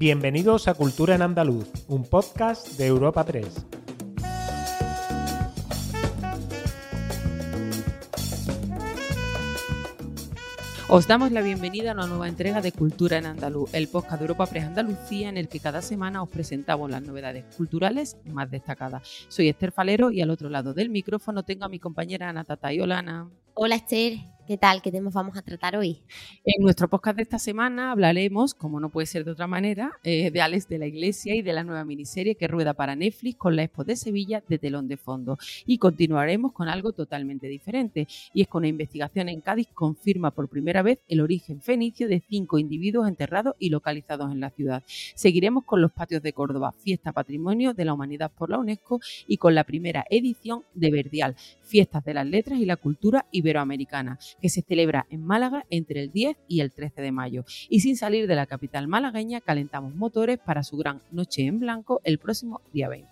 Bienvenidos a Cultura en Andaluz, un podcast de Europa 3. Os damos la bienvenida a una nueva entrega de Cultura en Andaluz, el podcast de Europa Press Andalucía en el que cada semana os presentamos las novedades culturales más destacadas. Soy Esther Falero y al otro lado del micrófono tengo a mi compañera Ana Tatay. Hola Ana. Hola Esther, ¿qué tal? ¿Qué temas vamos a tratar hoy? En nuestro podcast de esta semana hablaremos, como no puede ser de otra manera, eh, de Alex de la Iglesia y de la nueva miniserie que rueda para Netflix con la Expo de Sevilla de telón de fondo. Y continuaremos con algo totalmente diferente, y es con una investigación en Cádiz confirma por primera vez el origen fenicio de cinco individuos enterrados y localizados en la ciudad. Seguiremos con los patios de Córdoba, fiesta patrimonio de la humanidad por la UNESCO y con la primera edición de Verdial, Fiestas de las Letras y la Cultura Iberoamericana, que se celebra en Málaga entre el 10 y el 13 de mayo. Y sin salir de la capital malagueña, calentamos motores para su gran Noche en Blanco el próximo día 20.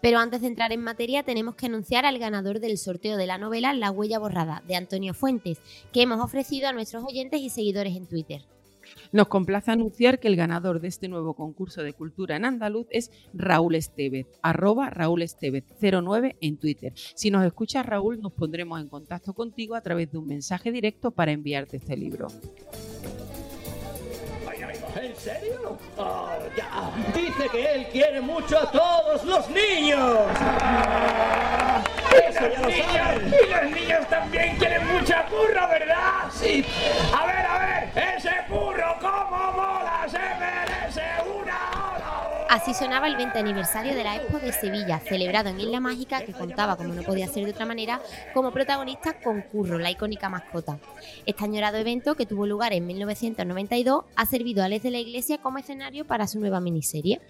Pero antes de entrar en materia, tenemos que anunciar al ganador del sorteo de la novela La huella borrada, de Antonio Fuentes, que hemos ofrecido a nuestros oyentes y seguidores en Twitter. Nos complace anunciar que el ganador de este nuevo concurso de cultura en andaluz es Raúl Estevez, arroba Raúl Estevez 09 en Twitter. Si nos escuchas Raúl, nos pondremos en contacto contigo a través de un mensaje directo para enviarte este libro. ¿En serio? Ya. Dice que él quiere mucho a todos los niños. Eso ya lo saben. Y los niños también quieren mucha curro, ¿verdad? Sí. A ver, a ver, ese burro cómo mola, se merece una ola. Así sonaba el 20 aniversario de la Expo de Sevilla, celebrado en Isla Mágica, que contaba, como no podía ser de otra manera, como protagonista con Curro, la icónica mascota. Este añorado evento, que tuvo lugar en 1992, ha servido a Les de la Iglesia como escenario para su nueva miniserie.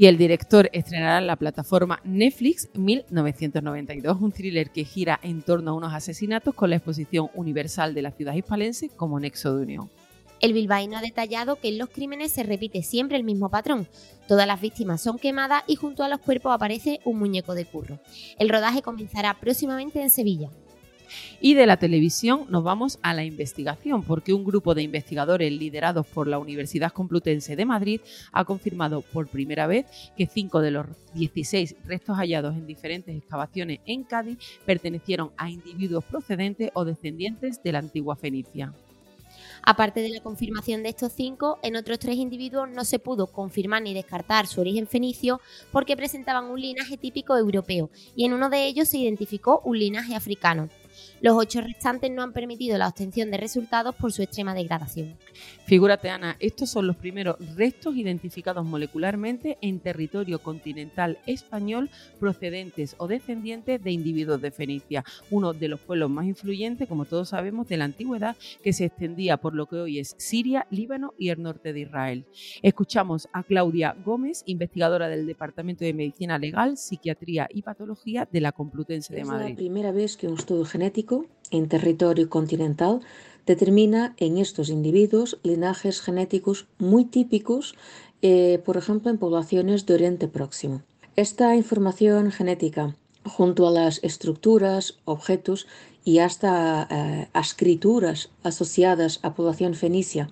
Y el director estrenará en la plataforma Netflix 1992, un thriller que gira en torno a unos asesinatos con la exposición universal de la ciudad hispalense como nexo de unión. El bilbaíno ha detallado que en los crímenes se repite siempre el mismo patrón. Todas las víctimas son quemadas y junto a los cuerpos aparece un muñeco de curro. El rodaje comenzará próximamente en Sevilla. Y de la televisión nos vamos a la investigación, porque un grupo de investigadores liderados por la Universidad Complutense de Madrid ha confirmado por primera vez que cinco de los 16 restos hallados en diferentes excavaciones en Cádiz pertenecieron a individuos procedentes o descendientes de la antigua Fenicia. Aparte de la confirmación de estos cinco, en otros tres individuos no se pudo confirmar ni descartar su origen fenicio porque presentaban un linaje típico europeo y en uno de ellos se identificó un linaje africano. Los ocho restantes no han permitido la obtención de resultados por su extrema degradación. Figúrate, Ana, estos son los primeros restos identificados molecularmente en territorio continental español procedentes o descendientes de individuos de Fenicia, uno de los pueblos más influyentes, como todos sabemos, de la antigüedad, que se extendía por lo que hoy es Siria, Líbano y el norte de Israel. Escuchamos a Claudia Gómez, investigadora del Departamento de Medicina Legal, Psiquiatría y Patología de la Complutense de Es Madrid. la primera vez que un estudio genético en territorio continental determina en estos individuos linajes genéticos muy típicos, eh, por ejemplo, en poblaciones de Oriente Próximo. Esta información genética, junto a las estructuras, objetos y hasta eh, escrituras asociadas a población fenicia,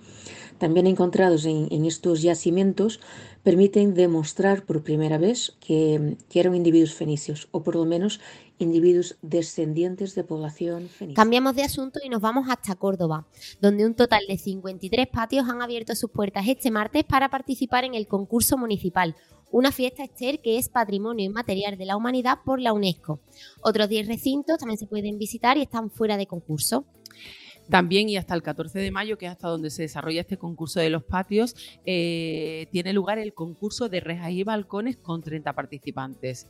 también encontrados en, estos yacimientos, permiten demostrar por primera vez que eran individuos fenicios, o por lo menos individuos descendientes de población fenicia. Cambiamos de asunto y nos vamos hasta Córdoba, donde un total de 53 patios han abierto sus puertas este martes para participar en el concurso municipal, una fiesta Esther que es patrimonio inmaterial de la humanidad por la UNESCO. Otros 10 recintos también se pueden visitar y están fuera de concurso. También y hasta el 14 de mayo, que es hasta donde se desarrolla este concurso de los patios, eh, tiene lugar el concurso de rejas y balcones con 30 participantes.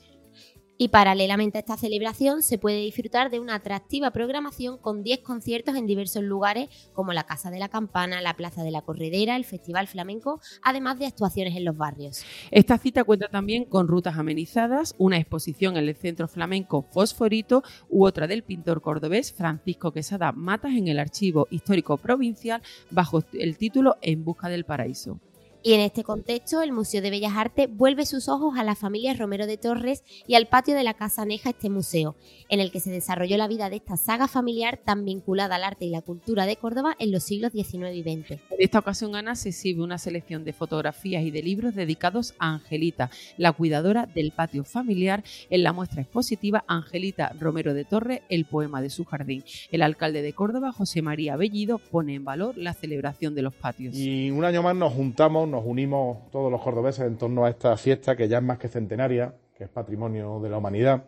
Y paralelamente a esta celebración se puede disfrutar de una atractiva programación con 10 conciertos en diversos lugares como la Casa de la Campana, la Plaza de la Corredera, el Festival Flamenco, además de actuaciones en los barrios. Esta cita cuenta también con rutas amenizadas, una exposición en el Centro Flamenco Fosforito u otra del pintor cordobés Francisco Quesada Matas en el Archivo Histórico Provincial bajo el título En Busca del Paraíso. Y en este contexto, el Museo de Bellas Artes vuelve sus ojos a la familia Romero de Torres y al patio de la Casa Neja este museo, en el que se desarrolló la vida de esta saga familiar tan vinculada al arte y la cultura de Córdoba en los siglos XIX y XX. En esta ocasión, Ana, se exhibe una selección de fotografías y de libros dedicados a Angelita, la cuidadora del patio familiar, en la muestra expositiva Angelita Romero de Torres, el poema de su jardín. El alcalde de Córdoba, José María Bellido, pone en valor la celebración de los patios. Y un año más nos juntamos, nos unimos todos los cordobeses en torno a esta fiesta que ya es más que centenaria, que es patrimonio de la humanidad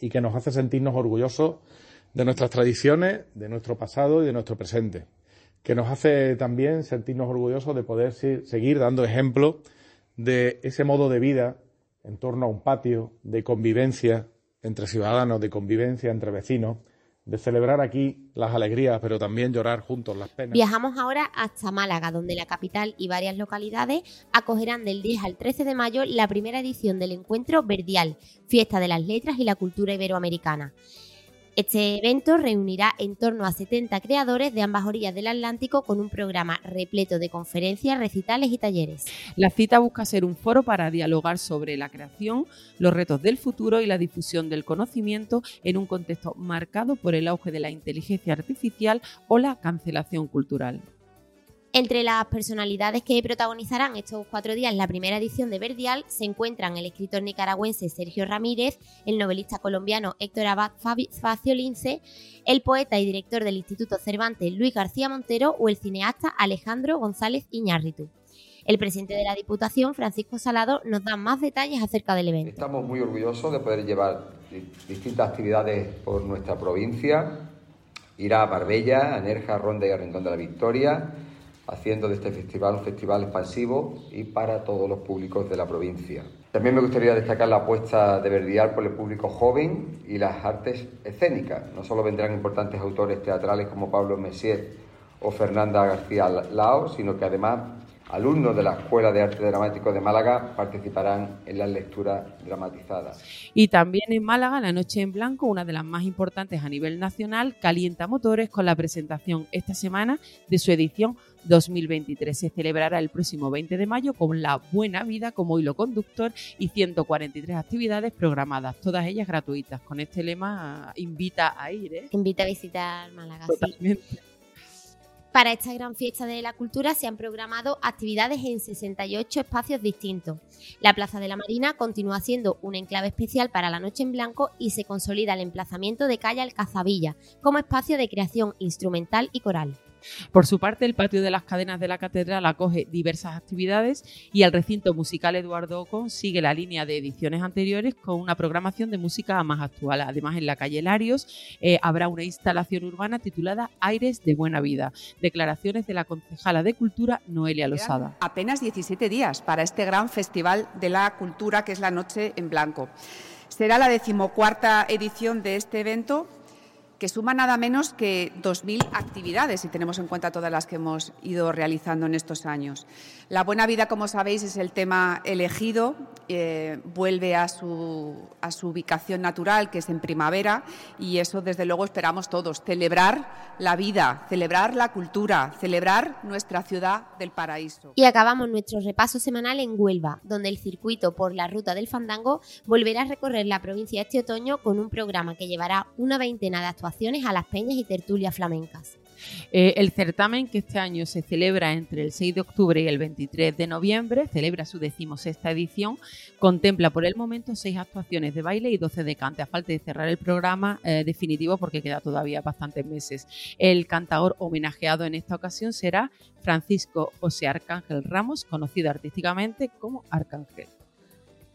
y que nos hace sentirnos orgullosos de nuestras tradiciones, de nuestro pasado y de nuestro presente, que nos hace también sentirnos orgullosos de poder seguir dando ejemplo de ese modo de vida en torno a un patio, de convivencia entre ciudadanos, de convivencia entre vecinos, de celebrar aquí las alegrías, pero también llorar juntos las penas. Viajamos ahora hasta Málaga, donde la capital y varias localidades acogerán del 10 al 13 de mayo la primera edición del encuentro Verdial, Fiesta de las Letras y la Cultura Iberoamericana. Este evento reunirá en torno a 70 creadores de ambas orillas del Atlántico con un programa repleto de conferencias, recitales y talleres. La cita busca ser un foro para dialogar sobre la creación, los retos del futuro y la difusión del conocimiento en un contexto marcado por el auge de la inteligencia artificial o la cancelación cultural. Entre las personalidades que protagonizarán estos cuatro días la primera edición de Verdial se encuentran el escritor nicaragüense Sergio Ramírez, el novelista colombiano Héctor Abad Facio Lince, el poeta y director del Instituto Cervantes Luis García Montero o el cineasta Alejandro González Iñárritu. El presidente de la Diputación, Francisco Salado, nos da más detalles acerca del evento. Estamos muy orgullosos de poder llevar distintas actividades por nuestra provincia. Irá a Barbella, a Nerja, Ronda y a Rincón de la Victoria haciendo de este festival un festival expansivo y para todos los públicos de la provincia. También me gustaría destacar la apuesta de Verdial por el público joven y las artes escénicas. No solo vendrán importantes autores teatrales como Pablo Messier o Fernanda García Lao, sino que además Alumnos de la Escuela de Arte Dramático de Málaga participarán en las lecturas dramatizadas. Y también en Málaga, la Noche en Blanco, una de las más importantes a nivel nacional, calienta motores con la presentación esta semana de su edición 2023. Se celebrará el próximo 20 de mayo con La Buena Vida como hilo conductor y 143 actividades programadas, todas ellas gratuitas. Con este lema invita a ir. ¿eh? Invita a visitar Málaga. Para esta gran fiesta de la cultura se han programado actividades en 68 espacios distintos. La Plaza de la Marina continúa siendo un enclave especial para la Noche en Blanco y se consolida el emplazamiento de Calle Alcazabilla como espacio de creación instrumental y coral. Por su parte, el patio de las cadenas de la catedral acoge diversas actividades y el recinto musical Eduardo Ocon sigue la línea de ediciones anteriores con una programación de música más actual. Además, en la calle Larios eh, habrá una instalación urbana titulada Aires de Buena Vida. Declaraciones de la concejala de Cultura, Noelia Losada. Apenas 17 días para este gran festival de la cultura que es la Noche en Blanco. Será la decimocuarta edición de este evento que suma nada menos que 2.000 actividades, si tenemos en cuenta todas las que hemos ido realizando en estos años. La buena vida, como sabéis, es el tema elegido, eh, vuelve a su, a su ubicación natural, que es en primavera, y eso, desde luego, esperamos todos, celebrar la vida, celebrar la cultura, celebrar nuestra ciudad del paraíso. Y acabamos nuestro repaso semanal en Huelva, donde el circuito por la ruta del fandango volverá a recorrer la provincia este otoño con un programa que llevará una veintena de a las peñas y tertulias flamencas. Eh, el certamen, que este año se celebra entre el 6 de octubre y el 23 de noviembre, celebra su decimosexta edición, contempla por el momento seis actuaciones de baile y 12 de cante, a falta de cerrar el programa eh, definitivo porque queda todavía bastantes meses. El cantador homenajeado en esta ocasión será Francisco José Arcángel Ramos, conocido artísticamente como Arcángel.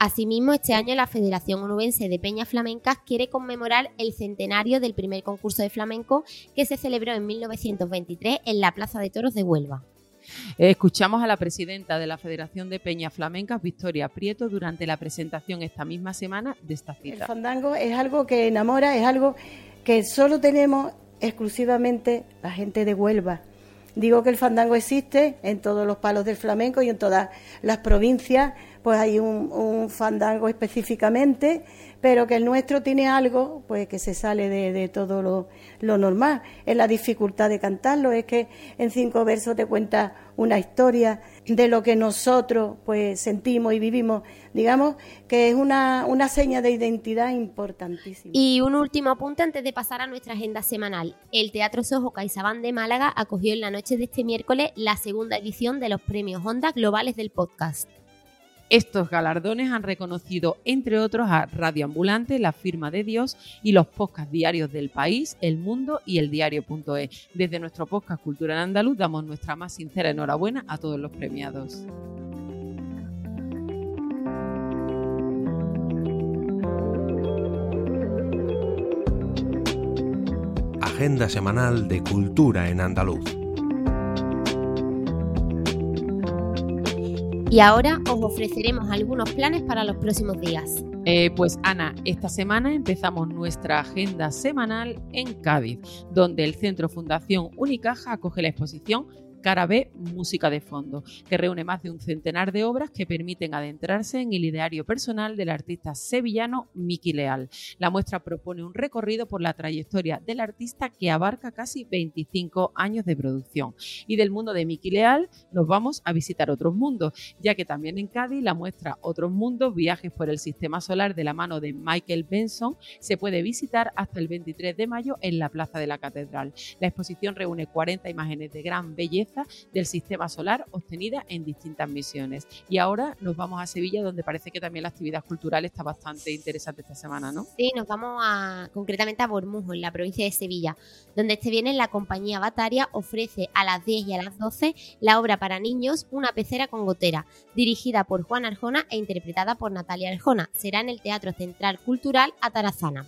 Asimismo, este año la Federación Onubense de Peñas Flamencas quiere conmemorar el centenario del primer concurso de flamenco que se celebró en 1923 en la Plaza de Toros de Huelva. Escuchamos a la presidenta de la Federación de Peñas Flamencas, Victoria Prieto, durante la presentación esta misma semana de esta cita. El fandango es algo que enamora, es algo que solo tenemos exclusivamente la gente de Huelva. Digo que el fandango existe en todos los palos del flamenco y en todas las provincias pues hay un, un fandango específicamente, pero que el nuestro tiene algo pues que se sale de, todo lo, normal. Es la dificultad de cantarlo, es que en cinco versos te cuenta una historia de lo que nosotros pues sentimos y vivimos. Digamos que es una, una seña de identidad importantísima. Y un último apunte antes de pasar a nuestra agenda semanal. El Teatro Sojo CaixaBank de Málaga acogió en la noche de este miércoles la segunda edición de los premios Honda Globales del Podcast. Estos galardones han reconocido, entre otros, a Radio Ambulante, La Firma de Dios y los podcasts diarios del país, El Mundo y El Diario.es. Desde nuestro podcast Cultura en Andaluz damos nuestra más sincera enhorabuena a todos los premiados. Agenda semanal de Cultura en Andaluz. Y ahora os ofreceremos algunos planes para los próximos días. Eh, pues Ana, esta semana empezamos nuestra agenda semanal en Cádiz, donde el Centro Fundación Unicaja acoge la exposición Cara B, Música de Fondo, que reúne más de un centenar de obras que permiten adentrarse en el ideario personal del artista sevillano Miki Leal. La muestra propone un recorrido por la trayectoria del artista que abarca casi 25 años de producción. Y del mundo de Miki Leal nos vamos a visitar otros mundos, ya que también en Cádiz la muestra Otros Mundos, Viajes por el Sistema Solar de la mano de Michael Benson, se puede visitar hasta el 23 de mayo en la Plaza de la Catedral. La exposición reúne 40 imágenes de gran belleza del sistema solar obtenida en distintas misiones. Y ahora nos vamos a Sevilla, donde parece que también la actividad cultural está bastante interesante esta semana, ¿no? Sí, nos vamos a, concretamente a Bormujo, en la provincia de Sevilla, donde este viernes la compañía Bataria ofrece a las 10 y a las 12 la obra para niños Una pecera con gotera, dirigida por Juan Arjona e interpretada por Natalia Arjona. Será en el Teatro Central Cultural Atarazana.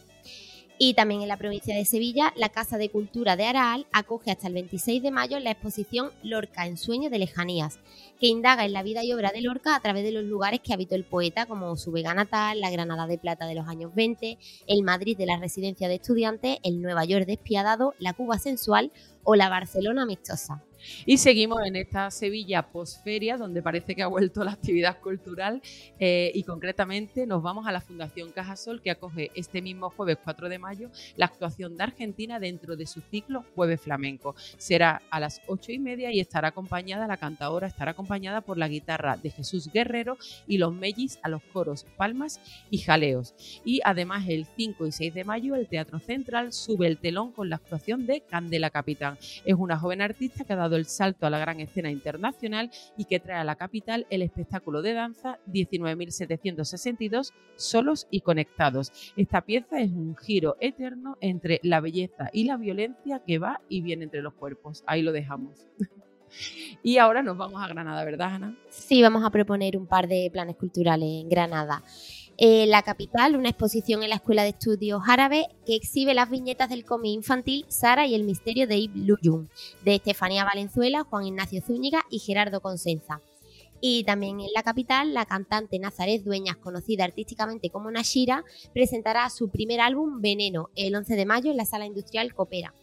Y también en la provincia de Sevilla, la Casa de Cultura de Araal acoge hasta el 26 de mayo la exposición Lorca en sueño de lejanías, que indaga en la vida y obra de Lorca a través de los lugares que habitó el poeta, como su Vega natal, la Granada de Plata de los años 20, el Madrid de la residencia de estudiantes, el Nueva York despiadado, la Cuba sensual o la Barcelona amistosa. Y seguimos en esta Sevilla posferia, donde parece que ha vuelto la actividad cultural eh, y concretamente nos vamos a la Fundación Cajasol, que acoge este mismo jueves 4 de mayo la actuación de Argentina dentro de su ciclo Jueves Flamenco. Será a las 8 y media y estará acompañada, la cantadora estará acompañada por la guitarra de Jesús Guerrero y los mellis a los coros Palmas y Jaleos. Y además el 5 y 6 de mayo el Teatro Central sube el telón con la actuación de Candela Capitán. Es una joven artista que ha dado el salto a la gran escena internacional y que trae a la capital el espectáculo de danza 19.762 solos y conectados. Esta pieza es un giro eterno entre la belleza y la violencia que va y viene entre los cuerpos. Ahí lo dejamos. Y ahora nos vamos a Granada, ¿verdad, Ana? Sí, vamos a proponer un par de planes culturales en Granada. Eh, la capital, una exposición en la Escuela de Estudios Árabe que exhibe las viñetas del cómic infantil Sara y el misterio de Ibn Luyun, de Estefanía Valenzuela, Juan Ignacio Zúñiga y Gerardo Consenza. Y también en la capital, la cantante Nazaret Dueñas, conocida artísticamente como Nashira, presentará su primer álbum Veneno el 11 de mayo en la Sala Industrial Copera.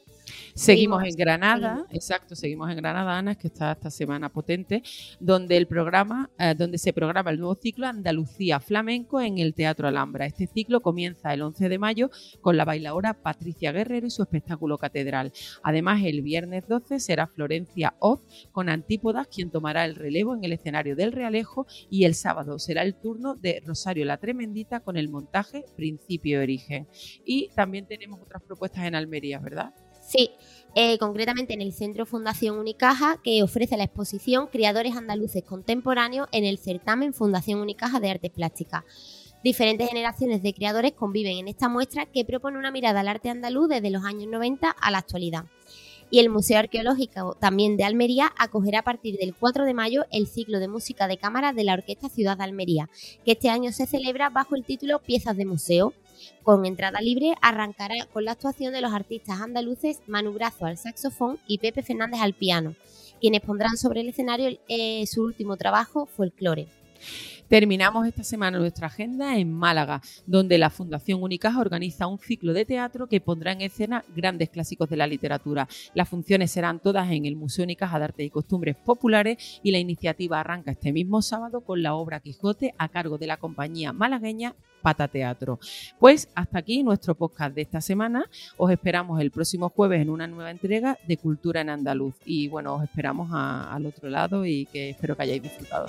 Seguimos, en Granada, exacto, seguimos en Granada, Ana, que está esta semana potente, donde el programa, eh, donde se programa el nuevo ciclo Andalucía Flamenco en el Teatro Alhambra. Este ciclo comienza el 11 de mayo con la bailadora Patricia Guerrero y su espectáculo catedral. Además, el viernes 12 será Florencia Oz con Antípodas quien tomará el relevo en el escenario del Realejo y el sábado será el turno de Rosario la Tremendita con el montaje Principio Origen. Y también tenemos otras propuestas en Almería, ¿verdad? Sí, eh, concretamente en el Centro Fundación Unicaja, que ofrece la exposición Criadores Andaluces Contemporáneos en el certamen Fundación Unicaja de Artes Plásticas. Diferentes generaciones de creadores conviven en esta muestra que propone una mirada al arte andaluz desde los años 90 a la actualidad. Y el Museo Arqueológico también de Almería acogerá a partir del 4 de mayo el ciclo de música de cámara de la Orquesta Ciudad de Almería, que este año se celebra bajo el título Piezas de Museo. Con entrada libre arrancará con la actuación de los artistas andaluces Manu Brazo al saxofón y Pepe Fernández al piano, quienes pondrán sobre el escenario eh, su último trabajo, Folklore. Terminamos esta semana nuestra agenda en Málaga, donde la Fundación Unicaja organiza un ciclo de teatro que pondrá en escena grandes clásicos de la literatura. Las funciones serán todas en el Museo Unicaja de Arte y Costumbres Populares y la iniciativa arranca este mismo sábado con la obra Quijote a cargo de la compañía malagueña Pata Teatro. Pues hasta aquí nuestro podcast de esta semana. Os esperamos el próximo jueves en una nueva entrega de Cultura en Andaluz. Y bueno, os esperamos al otro lado y que espero que hayáis disfrutado.